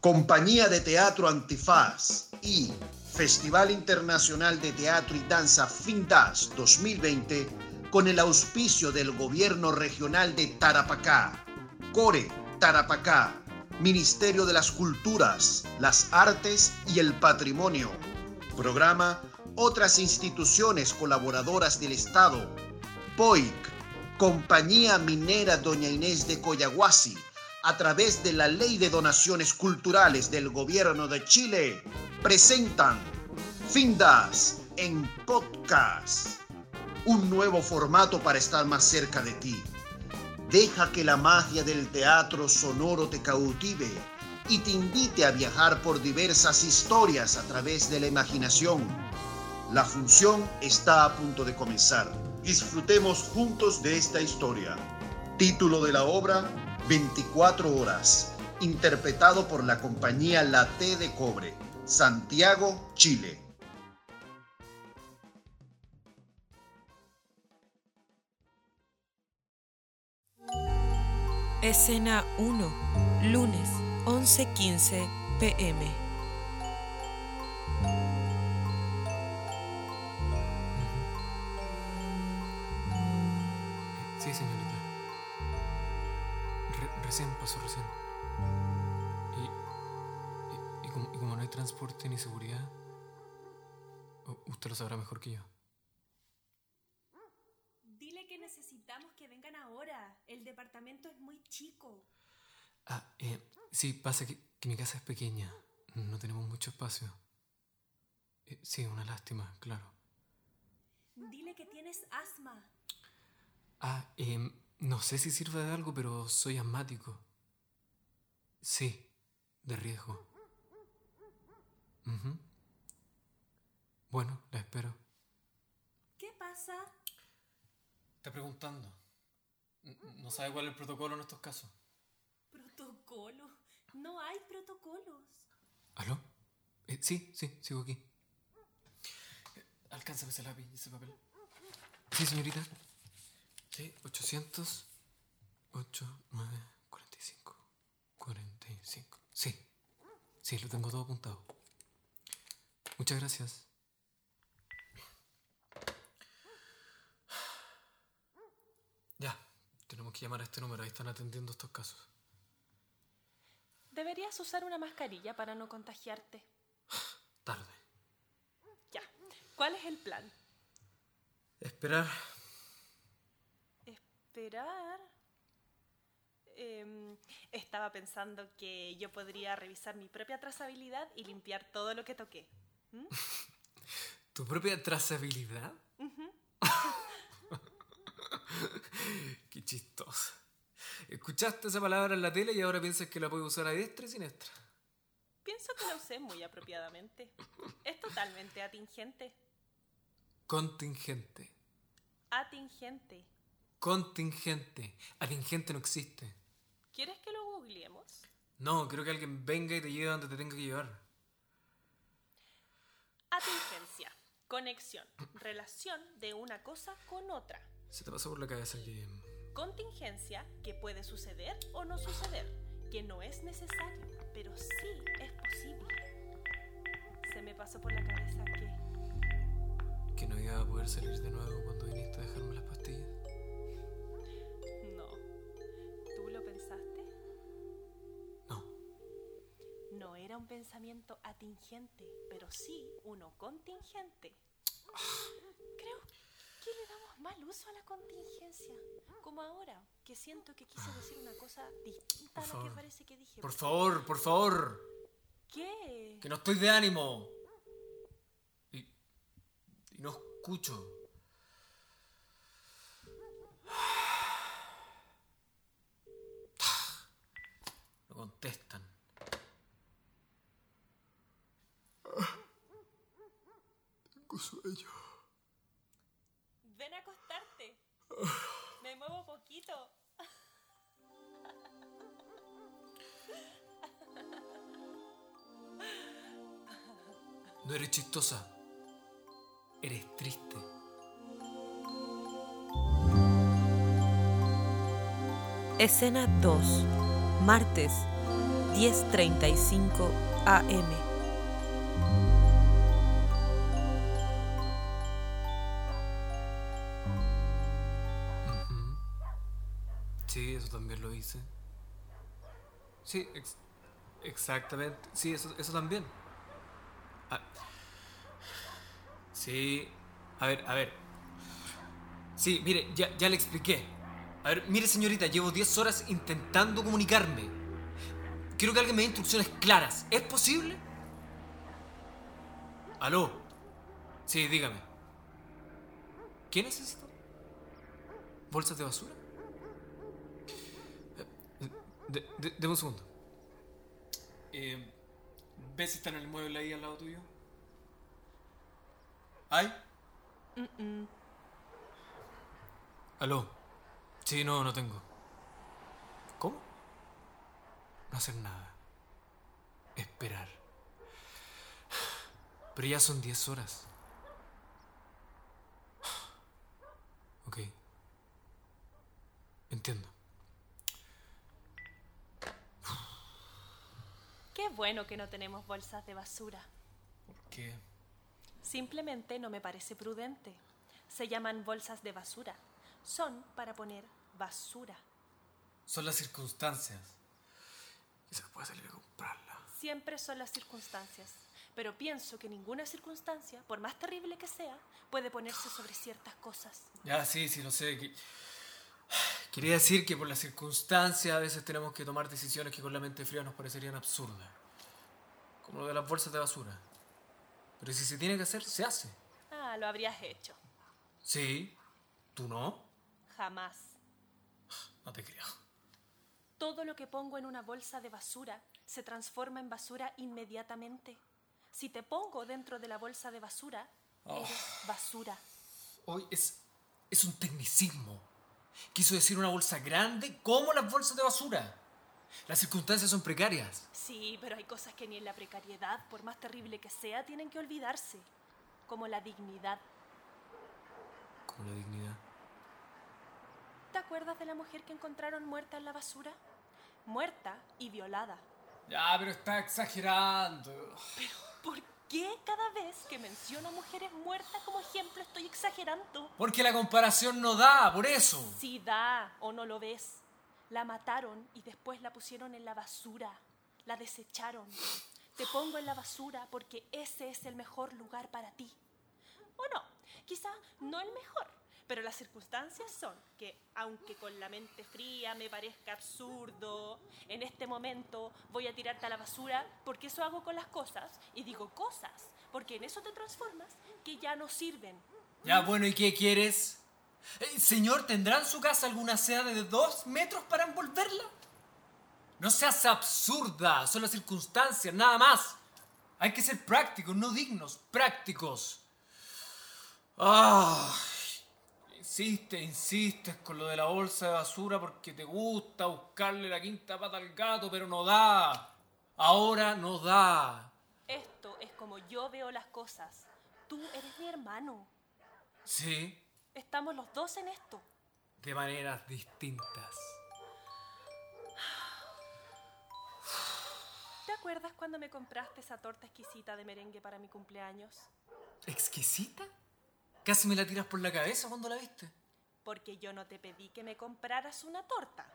Compañía de Teatro Antifaz y Festival Internacional de Teatro y Danza FINDAS 2020 con el auspicio del Gobierno Regional de Tarapacá, Core Tarapacá, Ministerio de las Culturas, las Artes y el Patrimonio. Programa otras instituciones colaboradoras del Estado, POIC, Compañía Minera Doña Inés de Coyahuasi, a través de la Ley de Donaciones Culturales del Gobierno de Chile, presentan Findas en podcast. Un nuevo formato para estar más cerca de ti. Deja que la magia del teatro sonoro te cautive y te invite a viajar por diversas historias a través de la imaginación. La función está a punto de comenzar. Disfrutemos juntos de esta historia. Título de la obra 24 horas, interpretado por la compañía La T de Cobre, Santiago, Chile. Escena 1, lunes 11:15 pm. Transporte ni seguridad, usted lo sabrá mejor que yo. Dile que necesitamos que vengan ahora. El departamento es muy chico. Ah, eh, sí, pasa que, que mi casa es pequeña. No tenemos mucho espacio. Eh, sí, una lástima, claro. Dile que tienes asma. Ah, em, no sé si sirve de algo, pero soy asmático. Sí, de riesgo. Bueno, la espero. ¿Qué pasa? Está preguntando. No sabe cuál es el protocolo en estos casos. Protocolo. No hay protocolos. ¿Aló? Eh, sí, sí, sigo aquí. Eh, Alcánzame ese lápiz y ese papel. Sí, señorita. Sí, 800, 8, 9, 45, 45. Sí, sí, lo tengo todo apuntado. Muchas gracias. Ya, tenemos que llamar a este número, ahí están atendiendo estos casos. Deberías usar una mascarilla para no contagiarte. Tarde. Ya. ¿Cuál es el plan? Esperar. Esperar. Em, estaba pensando que yo podría revisar mi propia trazabilidad y limpiar todo lo que toqué. ¿Tu propia trazabilidad? Qué chistosa. Escuchaste esa palabra en la tele y ahora piensas que la puedes usar a diestra y siniestra. Pienso que la usé muy apropiadamente. Es totalmente atingente. Contingente. Atingente. Contingente. Atingente no existe. ¿Quieres que lo googleemos? No, creo que alguien venga y te lleve donde te tenga que llevar. Atingencia. Conexión. Relación de una cosa con otra. Se te pasó por la cabeza que... Contingencia que puede suceder o no suceder. Que no es necesario, pero sí es posible. Se me pasó por la cabeza que... que no iba a poder salir de nuevo cuando viniste a dejarme las pastillas. Era un pensamiento atingente, pero sí uno contingente. Creo que le damos mal uso a la contingencia. Como ahora, que siento que quise decir una cosa distinta Por a la que parece que dije. Por favor, por favor. ¿Qué? Que no estoy de ánimo. Y, y no escucho. No contestan. Tengo sueño. Ven a acostarte. Me muevo poquito. No eres chistosa. Eres triste. Escena 2, martes 10:35 am. Sí, ex- exactamente. Sí, eso, eso también. Ah, sí, a ver, a ver. Sí, mire, ya, ya le expliqué. A ver, mire señorita, llevo 10 horas intentando comunicarme. Quiero que alguien me dé instrucciones claras. ¿Es posible? ¿Aló? Sí, dígame. ¿Qué necesito? ¿Bolsas de basura? De- de- Deme un segundo. Eh, ¿Ves si está en el mueble ahí al lado tuyo? ¿Hay? ¿Aló? Sí, no, no tengo. ¿Cómo? No hacer nada. Esperar. Pero ya son 10 horas. Ok. Entiendo. Bueno que no tenemos bolsas de basura. ¿Por qué? Simplemente no me parece prudente. Se llaman bolsas de basura. Son para poner basura. Son las circunstancias. Y se puede salir a comprarla. Siempre son las circunstancias. Pero pienso que ninguna circunstancia, por más terrible que sea, puede ponerse sobre ciertas cosas. Ya, sí, sí, lo sé. que- Quería decir que por las circunstancias a veces tenemos que tomar decisiones que con la mente fría nos parecerían absurdas. Como lo de las bolsas de basura. Pero si se tiene que hacer, se hace. Ah, lo habrías hecho. Sí. ¿Tú no? Jamás. No te creo. Todo lo que pongo en una bolsa de basura se transforma en basura inmediatamente. Si te pongo dentro de la bolsa de basura, eres basura. Hoy es, es un tecnicismo. Quiso decir una bolsa grande como las bolsas de basura. Las circunstancias son precarias. Sí, pero hay cosas que ni en la precariedad, por más terrible que sea, tienen que olvidarse. Como la dignidad. Como la dignidad. ¿Te acuerdas de la mujer que encontraron muerta en la basura? Muerta y violada. Ya, pero está exagerando. ¿Por qué cada vez que menciono mujeres muertas como ejemplo estoy exagerando? Porque la comparación no da, por eso. Si da o no lo ves. La mataron y después la pusieron en la basura. La desecharon. Te pongo en la basura porque ese es el mejor lugar para ti. O no, quizá no el mejor, pero las circunstancias son que, aunque con la mente fría me parezca absurdo, en este momento voy a tirarte a la basura porque eso hago con las cosas. Y digo cosas, porque en eso te transformas que ya no sirven. Ya, bueno, ¿y qué quieres? Eh, Señor, ¿tendrá en su casa alguna seda de dos metros para envolverla? No seas absurda, son las circunstancias, nada más. Hay que ser prácticos, no dignos, prácticos. Ah, insiste, insistes con lo de la bolsa de basura porque te gusta buscarle la quinta pata al gato, pero no da. Ahora no da. Esto es como yo veo las cosas. Tú eres mi hermano. Sí, Estamos los dos en esto. de maneras distintas. ¿Te acuerdas cuando me compraste esa torta exquisita de merengue para mi cumpleaños? ¿Exquisita? Casi me la tiras por la cabeza cuando la viste. Porque yo no te pedí que me compraras una torta.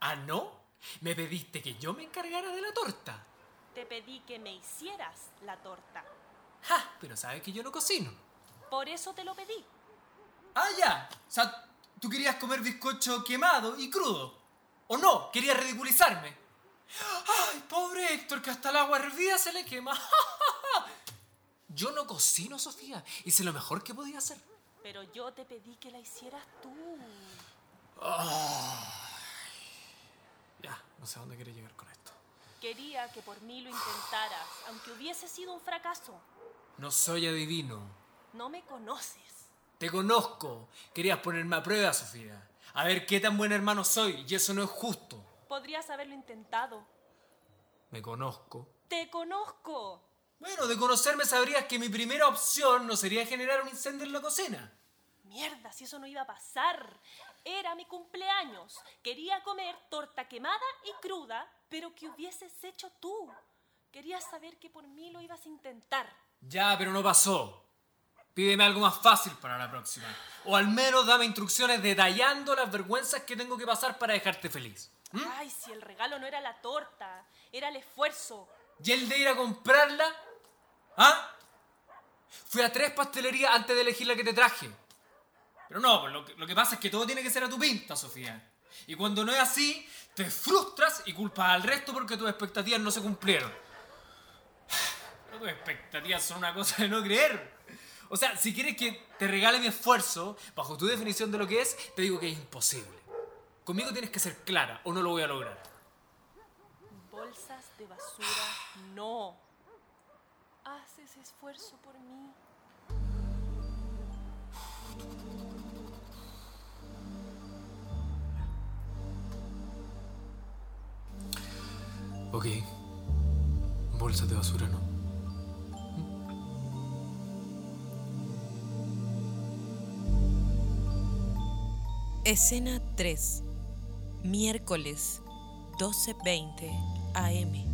¿Ah, no? Me pediste que yo me encargara de la torta. Te pedí que me hicieras la torta. ¡Ja! Pero sabes que yo no cocino. Por eso te lo pedí. Ah, ya. O sea, tú querías comer bizcocho quemado y crudo. ¿O no? Querías ridiculizarme. ¡Ay, pobre Héctor, que hasta el agua hervida se le quema! Yo no cocino, Sofía. Hice lo mejor que podía hacer. Pero yo te pedí que la hicieras tú. Ya, no sé a dónde quieres llegar con esto. Quería que por mí lo intentaras, aunque hubiese sido un fracaso. No soy adivino. No me conoces. Te conozco. Querías ponerme a prueba, Sofía. A ver qué tan buen hermano soy, y eso no es justo. Podrías haberlo intentado. Me conozco. Te conozco. Bueno, de conocerme sabrías que mi primera opción no sería generar un incendio en la cocina. Mierda, si eso no iba a pasar. Era mi cumpleaños. Quería comer torta quemada y cruda, pero que hubieses hecho tú. Quería saber que por mí lo ibas a intentar. Ya, pero no pasó. Pídeme algo más fácil para la próxima. O al menos dame instrucciones detallando las vergüenzas que tengo que pasar para dejarte feliz. ¿Mm? Ay, si el regalo no era la torta, era el esfuerzo. ¿Y el de ir a comprarla? ¿Ah? Fui a tres pastelerías antes de elegir la que te traje. Pero no, pues lo que, lo que pasa es que todo tiene que ser a tu pinta, Sofía. Y cuando no es así, te frustras y culpas al resto porque tus expectativas no se cumplieron. Pero tus expectativas son una cosa de no creer. O sea, si quieres que te regale mi esfuerzo, bajo tu definición de lo que es, te digo que es imposible. Conmigo tienes que ser clara o no lo voy a lograr. Bolsas de basura, no. Haces esfuerzo por mí. Ok. Bolsas de basura, ¿no? Escena 3. Miércoles 12.20 am.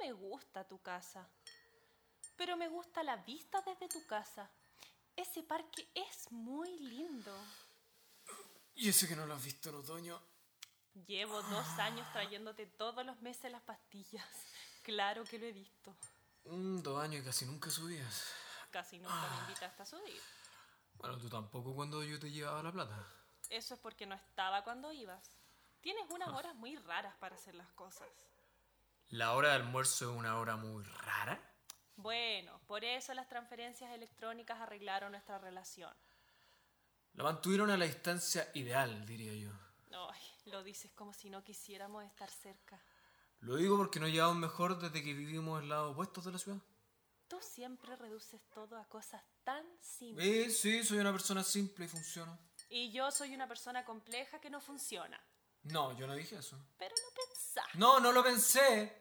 Me gusta tu casa, pero me gusta la vista desde tu casa. Ese parque es muy lindo. Y ese que no lo has visto en otoño. Llevo dos años trayéndote todos los meses las pastillas. Claro que lo he visto. Mm, dos años y casi nunca subías. Casi nunca me invitaste a subir. Bueno, tú tampoco cuando yo te llevaba la plata. Eso es porque no estaba cuando ibas. Tienes unas horas muy raras para hacer las cosas. ¿La hora de almuerzo es una hora muy rara? Bueno, por eso las transferencias electrónicas arreglaron nuestra relación. La mantuvieron a la distancia ideal, diría yo. Ay, lo dices como si no quisiéramos estar cerca. Lo digo porque nos llevamos mejor desde que vivimos en lados opuestos de la ciudad. Tú siempre reduces todo a cosas tan simples. Sí, sí, soy una persona simple y funciona. Y yo soy una persona compleja que no funciona. No, yo no dije eso. Pero lo pensaste. No, no lo pensé.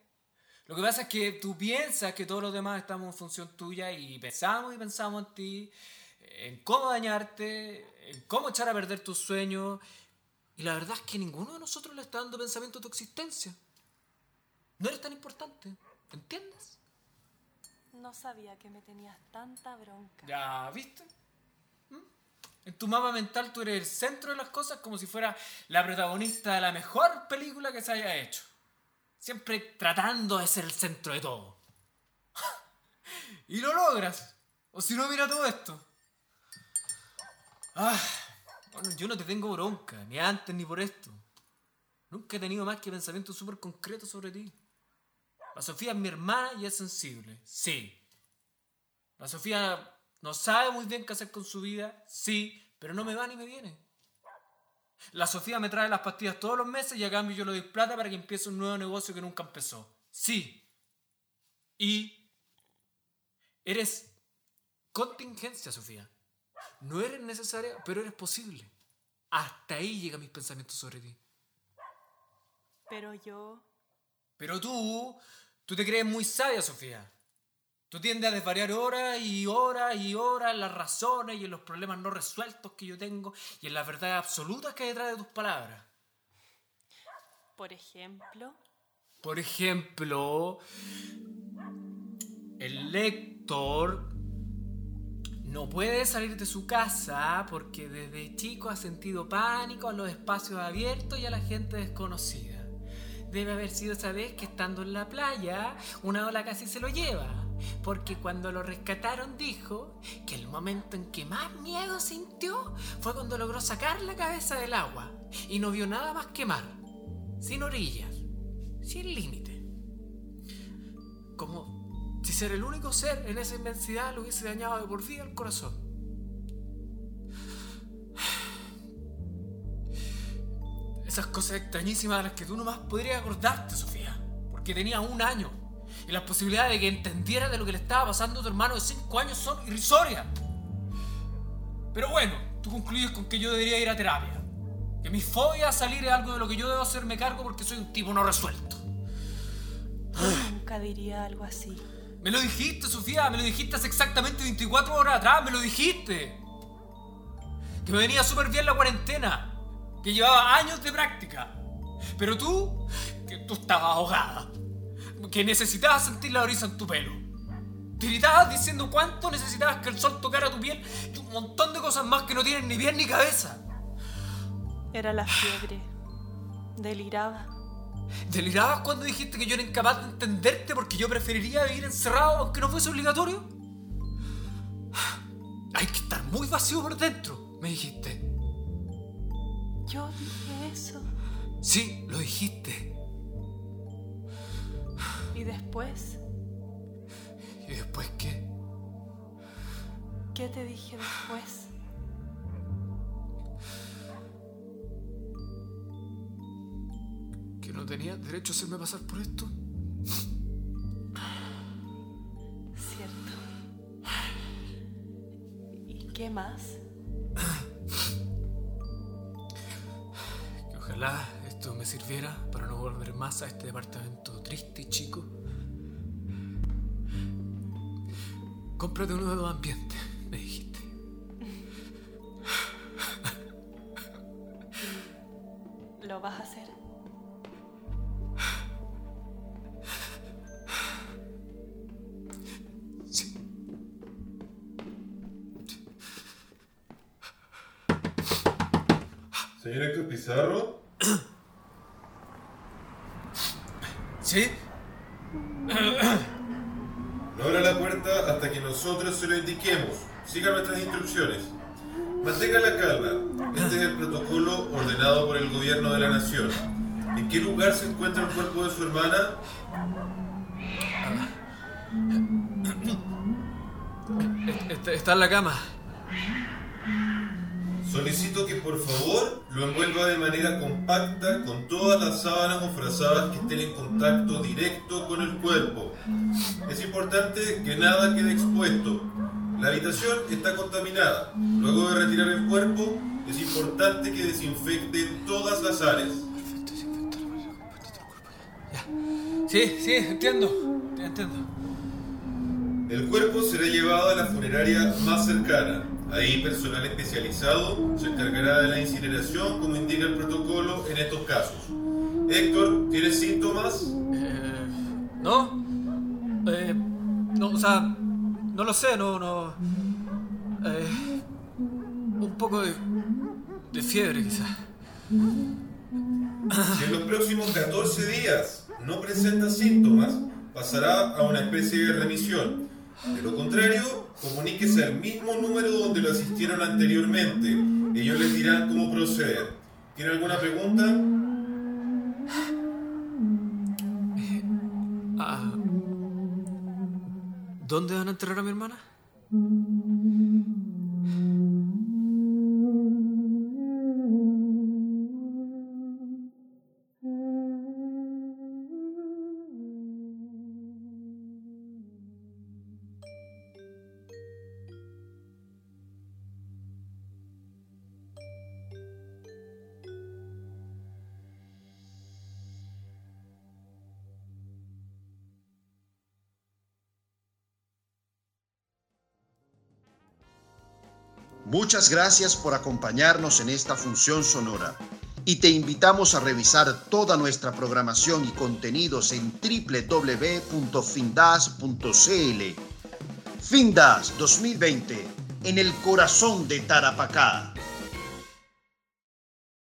Lo que pasa es que tú piensas que todos los demás estamos en función tuya y pensamos y pensamos en ti, en cómo dañarte, en cómo echar a perder tus sueños. Y la verdad es que ninguno de nosotros le está dando pensamiento a tu existencia. No eres tan importante, ¿entiendes? No sabía que me tenías tanta bronca. Ya, ¿viste? En tu mapa mental tú eres el centro de las cosas como si fuera la protagonista de la mejor película que se haya hecho. Siempre tratando de ser el centro de todo. y lo logras. O si no, mira todo esto. Ah, bueno, yo no te tengo bronca, ni antes ni por esto. Nunca he tenido más que pensamientos súper concretos sobre ti. La Sofía es mi hermana y es sensible, sí. La Sofía no sabe muy bien qué hacer con su vida, sí, pero no me va ni me viene. La Sofía me trae las pastillas todos los meses y a cambio yo le doy plata para que empiece un nuevo negocio que nunca empezó. Sí. Y eres contingencia, Sofía. No eres necesaria, pero eres posible. Hasta ahí llegan mis pensamientos sobre ti. Pero yo... Pero tú, tú te crees muy sabia, Sofía. Tú tiendes a desvariar horas y horas y horas en las razones y en los problemas no resueltos que yo tengo y en las verdades absolutas que hay detrás de tus palabras. Por ejemplo... Por ejemplo, el lector no puede salir de su casa porque desde chico ha sentido pánico a los espacios abiertos y a la gente desconocida. Debe haber sido esa vez que estando en la playa, una ola casi se lo lleva. Porque cuando lo rescataron dijo que el momento en que más miedo sintió fue cuando logró sacar la cabeza del agua y no vio nada más que mar, sin orillas, sin límite. Como si ser el único ser en esa inmensidad lo hubiese dañado de por vida el corazón. Esas cosas extrañísimas de las que tú nomás podrías acordarte, Sofía, porque tenías un año Y las posibilidades de que entendiera de lo que le estaba pasando a tu hermano de 5 años son irrisorias. Pero bueno, tú concluyes con que yo debería ir a terapia. Que mi fobia a salir es algo de lo que yo debo hacerme cargo porque soy un tipo no resuelto. Nunca diría algo así. Me lo dijiste, Sofía, me lo dijiste hace exactamente 24 horas atrás, me lo dijiste. Que me venía súper bien la cuarentena, que llevaba años de práctica. Pero tú, que tú estabas ahogada, que necesitabas sentir la brisa en tu pelo. Te gritabas diciendo cuánto necesitabas que el sol tocara tu piel y un montón de cosas más que no tienen ni piel ni cabeza. Era la fiebre. Deliraba. ¿Delirabas cuando dijiste que yo era incapaz de entenderte porque yo preferiría vivir encerrado aunque no fuese obligatorio? Hay que estar muy vacío por dentro, me dijiste. Yo dije eso. Sí, lo dijiste. ¿Y después? ¿Y después qué? ¿Qué te dije después? ¿Que no tenía derecho a hacerme pasar por esto? Cierto. ¿Y qué más? Que ojalá esto me sirviera para no volver más a este departamento triste y chico. Cómprate uno de dos ambientes, me dijiste. ¿Lo vas a hacer? Sí. Señor Héctor Pizarro, no abra la puerta hasta que nosotros se lo indiquemos. Siga nuestras instrucciones. Mantenga la calma. Este es el protocolo ordenado por el gobierno de la nación. ¿En qué lugar se encuentra el cuerpo de su hermana? Está, en la cama. Solicito que por favor lo envuelva de manera compacta con todas las sábanas o frazadas que estén en contacto directo con el cuerpo. Es importante que nada quede expuesto. La habitación está contaminada. Luego de retirar el cuerpo, es importante que desinfecte todas las áreas. Sí, sí, entiendo. Entiendo. El cuerpo será llevado a la funeraria más cercana. Ahí personal especializado se encargará de la incineración como indica el protocolo en estos casos. Héctor, ¿tienes síntomas? Eh, ¿No? Eh, no, o sea, no lo sé, no, no. Eh, un poco de, de fiebre, quizás. Si en los próximos 14 días no presenta síntomas, pasará a una especie de remisión. De lo contrario, comuníquese al mismo número donde lo asistieron anteriormente. Ellos les dirán cómo proceder. ¿Tiene alguna pregunta? Ah, ¿Dónde van a enterrar a mi hermana? Muchas gracias por acompañarnos en esta función sonora y te invitamos a revisar toda nuestra programación y contenidos en www.findas.cl. Findas 2020, en el corazón de Tarapacá.